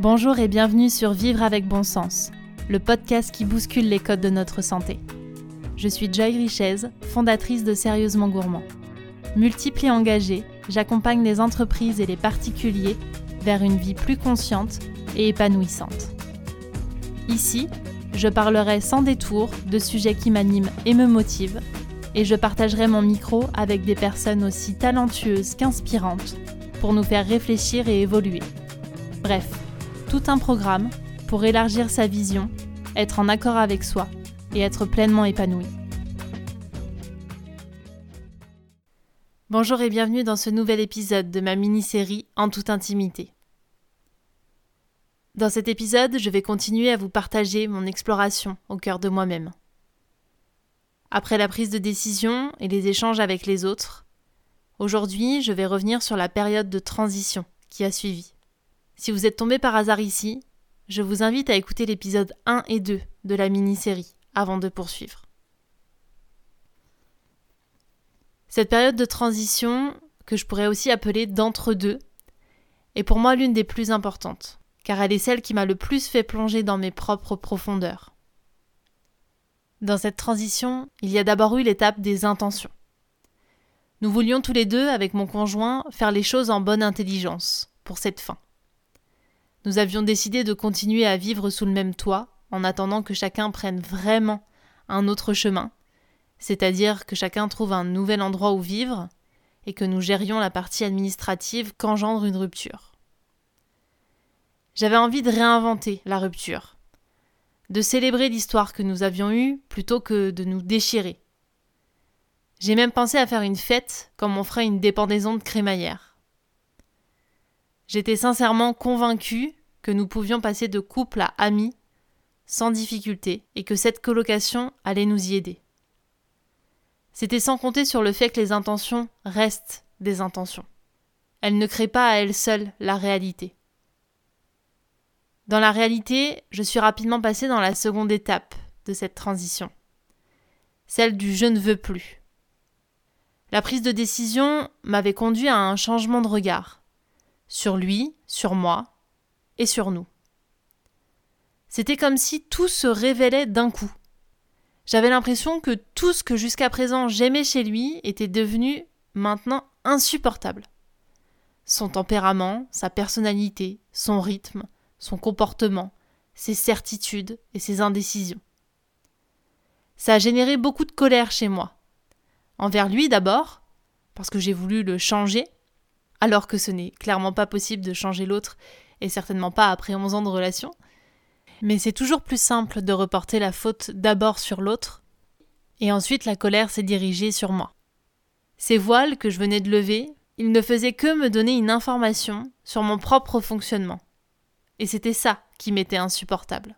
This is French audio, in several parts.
Bonjour et bienvenue sur Vivre avec bon sens, le podcast qui bouscule les codes de notre santé. Je suis Joy Richez, fondatrice de Sérieusement Gourmand. Multiple et engagée, j'accompagne les entreprises et les particuliers vers une vie plus consciente et épanouissante. Ici, je parlerai sans détour de sujets qui m'animent et me motivent, et je partagerai mon micro avec des personnes aussi talentueuses qu'inspirantes pour nous faire réfléchir et évoluer. Bref, tout un programme pour élargir sa vision, être en accord avec soi et être pleinement épanoui. Bonjour et bienvenue dans ce nouvel épisode de ma mini-série En toute intimité. Dans cet épisode, je vais continuer à vous partager mon exploration au cœur de moi-même. Après la prise de décision et les échanges avec les autres, aujourd'hui je vais revenir sur la période de transition qui a suivi. Si vous êtes tombé par hasard ici, je vous invite à écouter l'épisode 1 et 2 de la mini-série avant de poursuivre. Cette période de transition, que je pourrais aussi appeler d'entre-deux, est pour moi l'une des plus importantes, car elle est celle qui m'a le plus fait plonger dans mes propres profondeurs. Dans cette transition, il y a d'abord eu l'étape des intentions. Nous voulions tous les deux, avec mon conjoint, faire les choses en bonne intelligence, pour cette fin. Nous avions décidé de continuer à vivre sous le même toit, en attendant que chacun prenne vraiment un autre chemin, c'est-à-dire que chacun trouve un nouvel endroit où vivre, et que nous gérions la partie administrative qu'engendre une rupture. J'avais envie de réinventer la rupture, de célébrer l'histoire que nous avions eue plutôt que de nous déchirer. J'ai même pensé à faire une fête comme on ferait une dépendaison de crémaillère. J'étais sincèrement convaincue que nous pouvions passer de couple à amis sans difficulté et que cette colocation allait nous y aider. C'était sans compter sur le fait que les intentions restent des intentions. Elles ne créent pas à elles seules la réalité. Dans la réalité, je suis rapidement passée dans la seconde étape de cette transition, celle du je ne veux plus. La prise de décision m'avait conduit à un changement de regard sur lui, sur moi et sur nous. C'était comme si tout se révélait d'un coup. J'avais l'impression que tout ce que jusqu'à présent j'aimais chez lui était devenu maintenant insupportable. Son tempérament, sa personnalité, son rythme, son comportement, ses certitudes et ses indécisions. Ça a généré beaucoup de colère chez moi. Envers lui d'abord, parce que j'ai voulu le changer, alors que ce n'est clairement pas possible de changer l'autre, et certainement pas après 11 ans de relation. Mais c'est toujours plus simple de reporter la faute d'abord sur l'autre, et ensuite la colère s'est dirigée sur moi. Ces voiles que je venais de lever, ils ne faisaient que me donner une information sur mon propre fonctionnement. Et c'était ça qui m'était insupportable.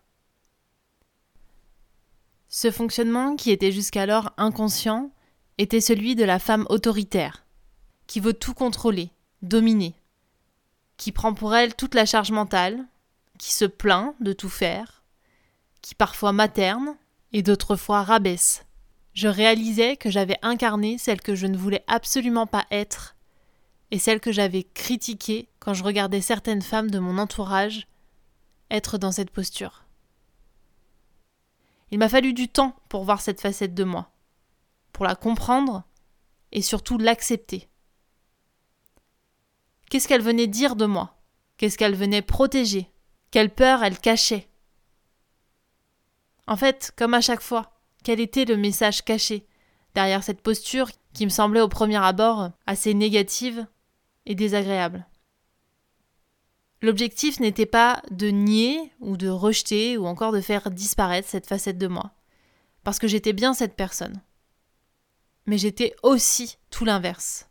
Ce fonctionnement, qui était jusqu'alors inconscient, était celui de la femme autoritaire, qui veut tout contrôler, dominée, qui prend pour elle toute la charge mentale, qui se plaint de tout faire, qui parfois materne et d'autres fois rabaisse. Je réalisais que j'avais incarné celle que je ne voulais absolument pas être et celle que j'avais critiquée quand je regardais certaines femmes de mon entourage être dans cette posture. Il m'a fallu du temps pour voir cette facette de moi, pour la comprendre et surtout l'accepter. Qu'est-ce qu'elle venait dire de moi? Qu'est-ce qu'elle venait protéger? Quelle peur elle cachait? En fait, comme à chaque fois, quel était le message caché derrière cette posture qui me semblait au premier abord assez négative et désagréable? L'objectif n'était pas de nier ou de rejeter ou encore de faire disparaître cette facette de moi, parce que j'étais bien cette personne. Mais j'étais aussi tout l'inverse.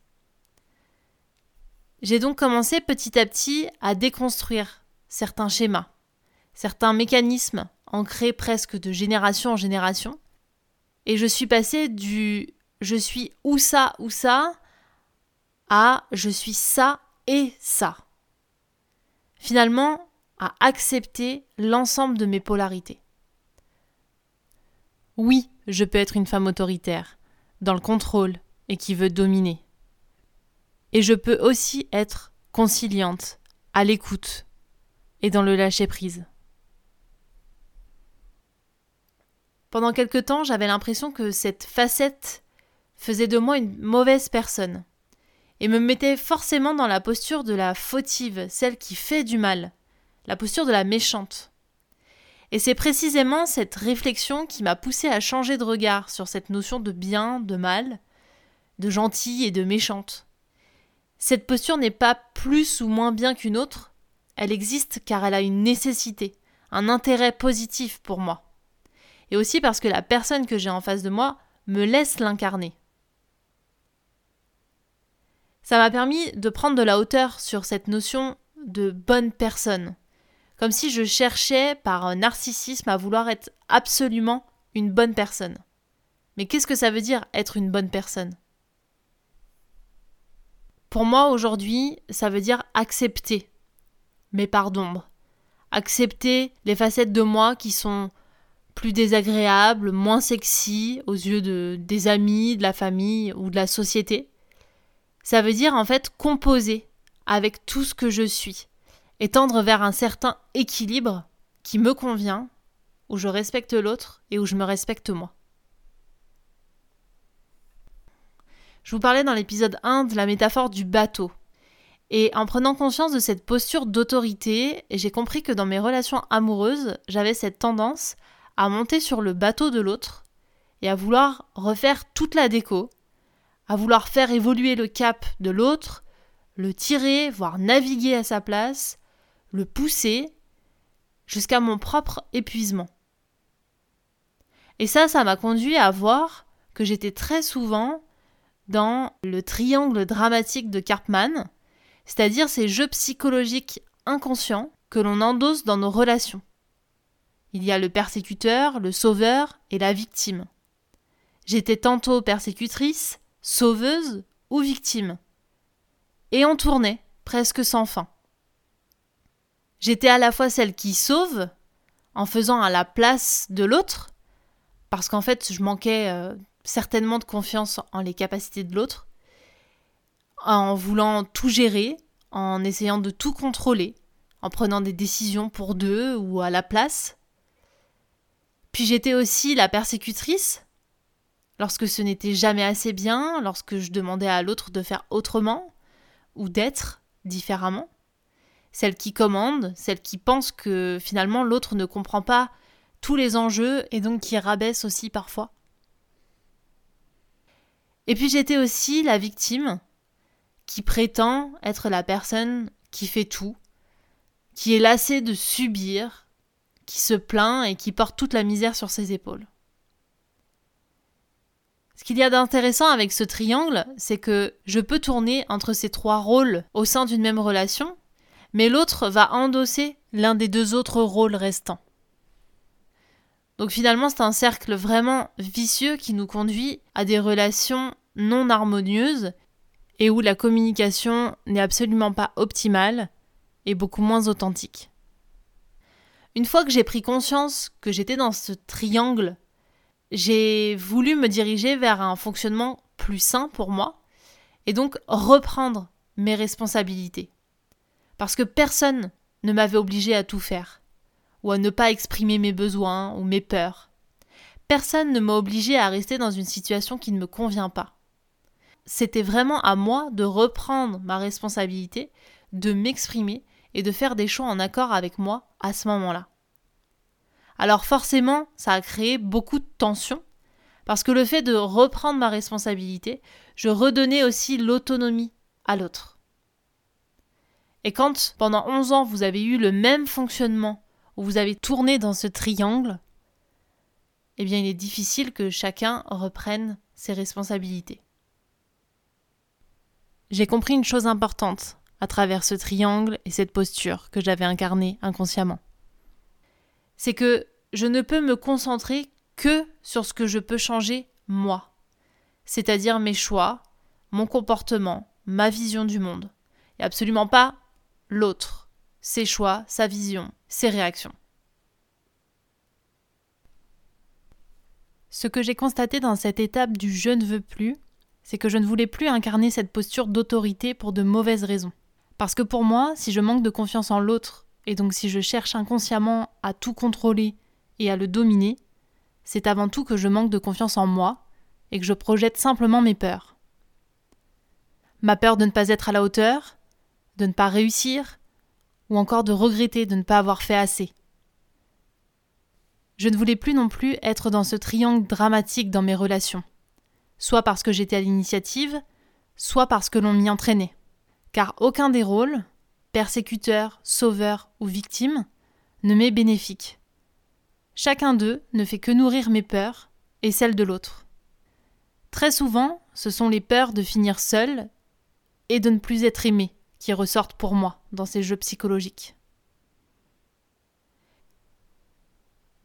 J'ai donc commencé petit à petit à déconstruire certains schémas, certains mécanismes ancrés presque de génération en génération, et je suis passée du je suis ou ça ou ça à je suis ça et ça. Finalement, à accepter l'ensemble de mes polarités. Oui, je peux être une femme autoritaire, dans le contrôle et qui veut dominer. Et je peux aussi être conciliante, à l'écoute, et dans le lâcher-prise. Pendant quelque temps, j'avais l'impression que cette facette faisait de moi une mauvaise personne, et me mettait forcément dans la posture de la fautive, celle qui fait du mal, la posture de la méchante. Et c'est précisément cette réflexion qui m'a poussé à changer de regard sur cette notion de bien, de mal, de gentil et de méchante. Cette posture n'est pas plus ou moins bien qu'une autre, elle existe car elle a une nécessité, un intérêt positif pour moi. Et aussi parce que la personne que j'ai en face de moi me laisse l'incarner. Ça m'a permis de prendre de la hauteur sur cette notion de bonne personne, comme si je cherchais par narcissisme à vouloir être absolument une bonne personne. Mais qu'est-ce que ça veut dire être une bonne personne? Pour moi aujourd'hui, ça veut dire accepter mes parts d'ombre, accepter les facettes de moi qui sont plus désagréables, moins sexy aux yeux de, des amis, de la famille ou de la société. Ça veut dire en fait composer avec tout ce que je suis et tendre vers un certain équilibre qui me convient, où je respecte l'autre et où je me respecte moi. Je vous parlais dans l'épisode 1 de la métaphore du bateau. Et en prenant conscience de cette posture d'autorité, j'ai compris que dans mes relations amoureuses, j'avais cette tendance à monter sur le bateau de l'autre et à vouloir refaire toute la déco, à vouloir faire évoluer le cap de l'autre, le tirer, voire naviguer à sa place, le pousser jusqu'à mon propre épuisement. Et ça, ça m'a conduit à voir que j'étais très souvent dans le triangle dramatique de Karpman, c'est-à-dire ces jeux psychologiques inconscients que l'on endosse dans nos relations. Il y a le persécuteur, le sauveur et la victime. J'étais tantôt persécutrice, sauveuse ou victime. Et on tournait, presque sans fin. J'étais à la fois celle qui sauve, en faisant à la place de l'autre, parce qu'en fait je manquais euh, certainement de confiance en les capacités de l'autre, en voulant tout gérer, en essayant de tout contrôler, en prenant des décisions pour deux ou à la place. Puis j'étais aussi la persécutrice, lorsque ce n'était jamais assez bien, lorsque je demandais à l'autre de faire autrement ou d'être différemment celle qui commande, celle qui pense que finalement l'autre ne comprend pas tous les enjeux et donc qui rabaisse aussi parfois. Et puis j'étais aussi la victime qui prétend être la personne qui fait tout, qui est lassée de subir, qui se plaint et qui porte toute la misère sur ses épaules. Ce qu'il y a d'intéressant avec ce triangle, c'est que je peux tourner entre ces trois rôles au sein d'une même relation, mais l'autre va endosser l'un des deux autres rôles restants. Donc finalement, c'est un cercle vraiment vicieux qui nous conduit à des relations non harmonieuses et où la communication n'est absolument pas optimale et beaucoup moins authentique. Une fois que j'ai pris conscience que j'étais dans ce triangle, j'ai voulu me diriger vers un fonctionnement plus sain pour moi et donc reprendre mes responsabilités parce que personne ne m'avait obligé à tout faire, ou à ne pas exprimer mes besoins ou mes peurs. Personne ne m'a obligé à rester dans une situation qui ne me convient pas. C'était vraiment à moi de reprendre ma responsabilité, de m'exprimer et de faire des choix en accord avec moi à ce moment-là. Alors forcément, ça a créé beaucoup de tensions, parce que le fait de reprendre ma responsabilité, je redonnais aussi l'autonomie à l'autre. Et quand pendant 11 ans vous avez eu le même fonctionnement, où vous avez tourné dans ce triangle, eh bien il est difficile que chacun reprenne ses responsabilités. J'ai compris une chose importante à travers ce triangle et cette posture que j'avais incarnée inconsciemment. C'est que je ne peux me concentrer que sur ce que je peux changer moi, c'est-à-dire mes choix, mon comportement, ma vision du monde, et absolument pas l'autre, ses choix, sa vision, ses réactions. Ce que j'ai constaté dans cette étape du je ne veux plus, c'est que je ne voulais plus incarner cette posture d'autorité pour de mauvaises raisons. Parce que pour moi, si je manque de confiance en l'autre et donc si je cherche inconsciemment à tout contrôler et à le dominer, c'est avant tout que je manque de confiance en moi et que je projette simplement mes peurs. Ma peur de ne pas être à la hauteur, de ne pas réussir, ou encore de regretter de ne pas avoir fait assez. Je ne voulais plus non plus être dans ce triangle dramatique dans mes relations, soit parce que j'étais à l'initiative, soit parce que l'on m'y entraînait. Car aucun des rôles, persécuteur, sauveur ou victime, ne m'est bénéfique. Chacun d'eux ne fait que nourrir mes peurs et celles de l'autre. Très souvent, ce sont les peurs de finir seul et de ne plus être aimé qui ressortent pour moi dans ces jeux psychologiques.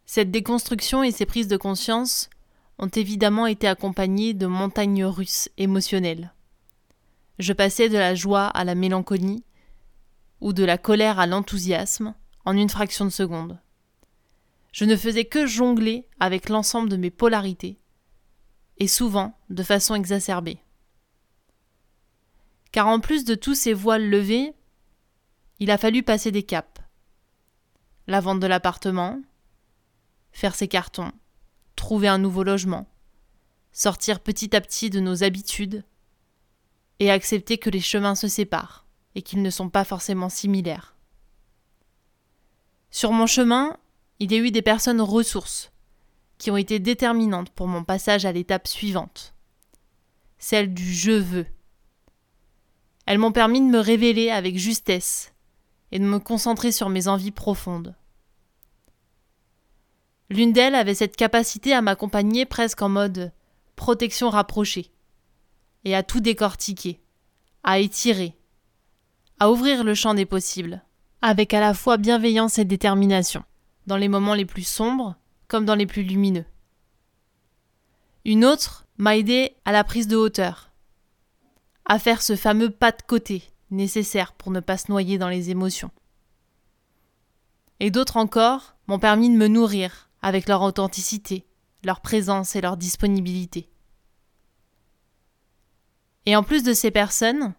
Cette déconstruction et ces prises de conscience ont évidemment été accompagnées de montagnes russes émotionnelles. Je passais de la joie à la mélancolie, ou de la colère à l'enthousiasme, en une fraction de seconde. Je ne faisais que jongler avec l'ensemble de mes polarités, et souvent de façon exacerbée. Car en plus de tous ces voiles levés, il a fallu passer des caps. La vente de l'appartement, faire ses cartons, trouver un nouveau logement, sortir petit à petit de nos habitudes, et accepter que les chemins se séparent et qu'ils ne sont pas forcément similaires. Sur mon chemin, il y a eu des personnes ressources qui ont été déterminantes pour mon passage à l'étape suivante, celle du je veux. Elles m'ont permis de me révéler avec justesse et de me concentrer sur mes envies profondes. L'une d'elles avait cette capacité à m'accompagner presque en mode protection rapprochée, et à tout décortiquer, à étirer, à ouvrir le champ des possibles, avec à la fois bienveillance et détermination, dans les moments les plus sombres comme dans les plus lumineux. Une autre m'a aidé à la prise de hauteur, à faire ce fameux pas de côté nécessaire pour ne pas se noyer dans les émotions. Et d'autres encore m'ont permis de me nourrir avec leur authenticité, leur présence et leur disponibilité. Et en plus de ces personnes,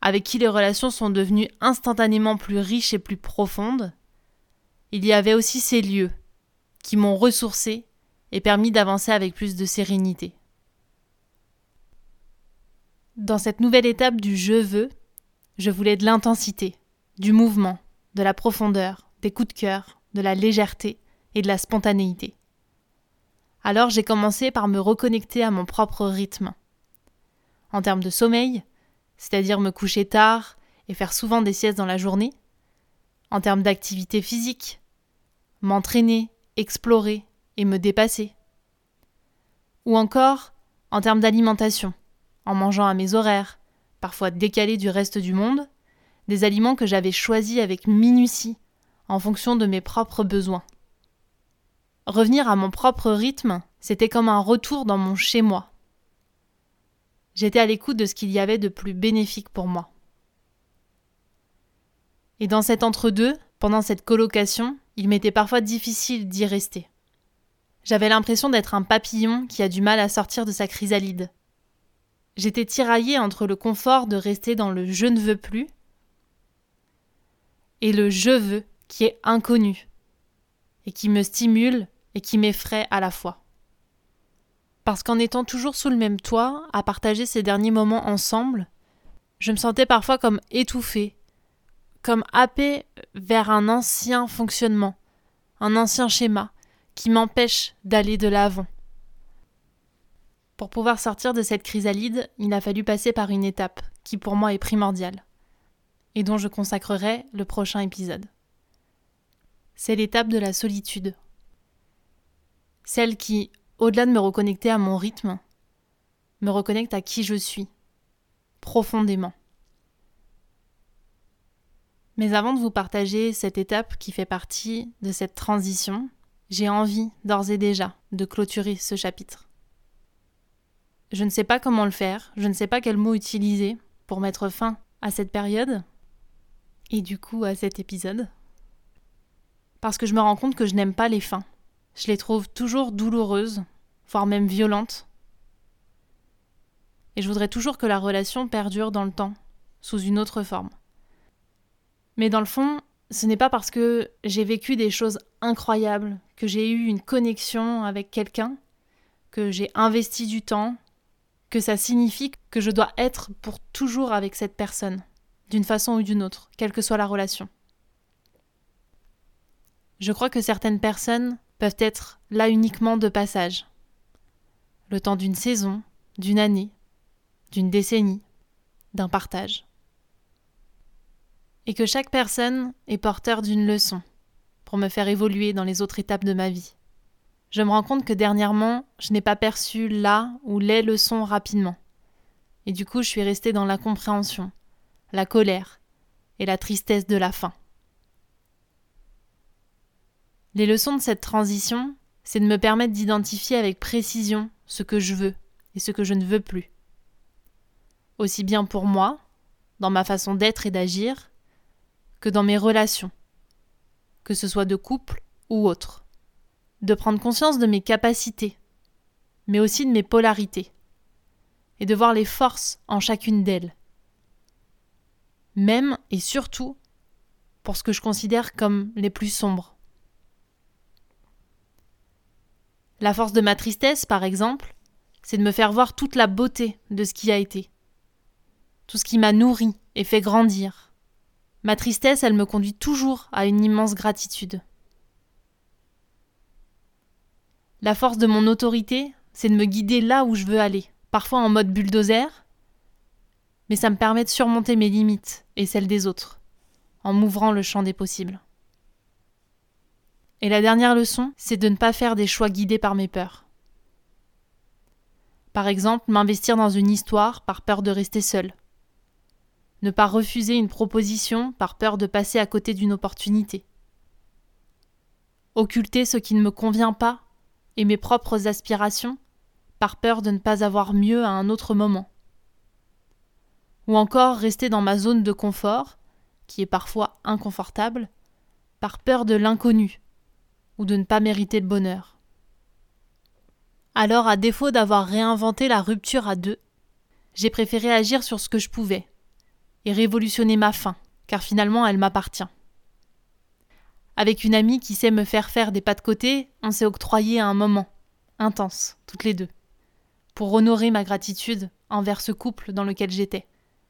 avec qui les relations sont devenues instantanément plus riches et plus profondes, il y avait aussi ces lieux qui m'ont ressourcé et permis d'avancer avec plus de sérénité. Dans cette nouvelle étape du je veux, je voulais de l'intensité, du mouvement, de la profondeur, des coups de cœur, de la légèreté et de la spontanéité. Alors j'ai commencé par me reconnecter à mon propre rythme, en termes de sommeil, c'est-à-dire me coucher tard et faire souvent des siestes dans la journée, en termes d'activité physique, m'entraîner, explorer et me dépasser, ou encore en termes d'alimentation, en mangeant à mes horaires, parfois décalés du reste du monde, des aliments que j'avais choisis avec minutie, en fonction de mes propres besoins. Revenir à mon propre rythme, c'était comme un retour dans mon chez-moi, J'étais à l'écoute de ce qu'il y avait de plus bénéfique pour moi. Et dans cet entre-deux, pendant cette colocation, il m'était parfois difficile d'y rester. J'avais l'impression d'être un papillon qui a du mal à sortir de sa chrysalide. J'étais tiraillée entre le confort de rester dans le je ne veux plus et le je veux qui est inconnu et qui me stimule et qui m'effraie à la fois. Parce qu'en étant toujours sous le même toit, à partager ces derniers moments ensemble, je me sentais parfois comme étouffée, comme happée vers un ancien fonctionnement, un ancien schéma, qui m'empêche d'aller de l'avant. Pour pouvoir sortir de cette chrysalide, il a fallu passer par une étape qui pour moi est primordiale, et dont je consacrerai le prochain épisode. C'est l'étape de la solitude. Celle qui, au-delà de me reconnecter à mon rythme, me reconnecte à qui je suis, profondément. Mais avant de vous partager cette étape qui fait partie de cette transition, j'ai envie d'ores et déjà de clôturer ce chapitre. Je ne sais pas comment le faire, je ne sais pas quel mot utiliser pour mettre fin à cette période et du coup à cet épisode. Parce que je me rends compte que je n'aime pas les fins. Je les trouve toujours douloureuses, voire même violentes. Et je voudrais toujours que la relation perdure dans le temps, sous une autre forme. Mais dans le fond, ce n'est pas parce que j'ai vécu des choses incroyables, que j'ai eu une connexion avec quelqu'un, que j'ai investi du temps, que ça signifie que je dois être pour toujours avec cette personne, d'une façon ou d'une autre, quelle que soit la relation. Je crois que certaines personnes peuvent être là uniquement de passage, le temps d'une saison, d'une année, d'une décennie, d'un partage. Et que chaque personne est porteur d'une leçon pour me faire évoluer dans les autres étapes de ma vie. Je me rends compte que dernièrement, je n'ai pas perçu là ou les leçons rapidement. Et du coup, je suis restée dans l'incompréhension, la colère et la tristesse de la fin. Les leçons de cette transition, c'est de me permettre d'identifier avec précision ce que je veux et ce que je ne veux plus aussi bien pour moi, dans ma façon d'être et d'agir, que dans mes relations, que ce soit de couple ou autre. De prendre conscience de mes capacités, mais aussi de mes polarités, et de voir les forces en chacune d'elles. Même et surtout pour ce que je considère comme les plus sombres. La force de ma tristesse, par exemple, c'est de me faire voir toute la beauté de ce qui a été, tout ce qui m'a nourri et fait grandir. Ma tristesse, elle me conduit toujours à une immense gratitude. La force de mon autorité, c'est de me guider là où je veux aller, parfois en mode bulldozer, mais ça me permet de surmonter mes limites et celles des autres, en m'ouvrant le champ des possibles. Et la dernière leçon, c'est de ne pas faire des choix guidés par mes peurs. Par exemple, m'investir dans une histoire par peur de rester seul, ne pas refuser une proposition par peur de passer à côté d'une opportunité. Occulter ce qui ne me convient pas et mes propres aspirations par peur de ne pas avoir mieux à un autre moment. Ou encore rester dans ma zone de confort, qui est parfois inconfortable, par peur de l'inconnu ou de ne pas mériter le bonheur. Alors, à défaut d'avoir réinventé la rupture à deux, j'ai préféré agir sur ce que je pouvais, et révolutionner ma faim, car finalement elle m'appartient. Avec une amie qui sait me faire faire des pas de côté, on s'est octroyé un moment, intense, toutes les deux, pour honorer ma gratitude envers ce couple dans lequel j'étais,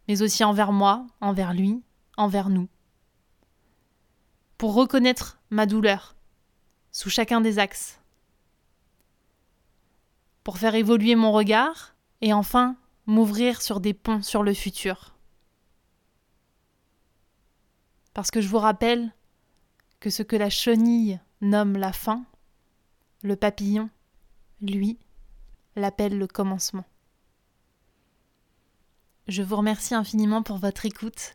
mais aussi envers moi, envers lui, envers nous. Pour reconnaître ma douleur, sous chacun des axes. Pour faire évoluer mon regard, et enfin m'ouvrir sur des ponts sur le futur. Parce que je vous rappelle que ce que la chenille nomme la fin, le papillon, lui, l'appelle le commencement. Je vous remercie infiniment pour votre écoute.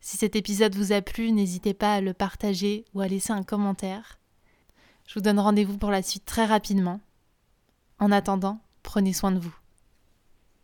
Si cet épisode vous a plu, n'hésitez pas à le partager ou à laisser un commentaire. Je vous donne rendez-vous pour la suite très rapidement. En attendant, prenez soin de vous.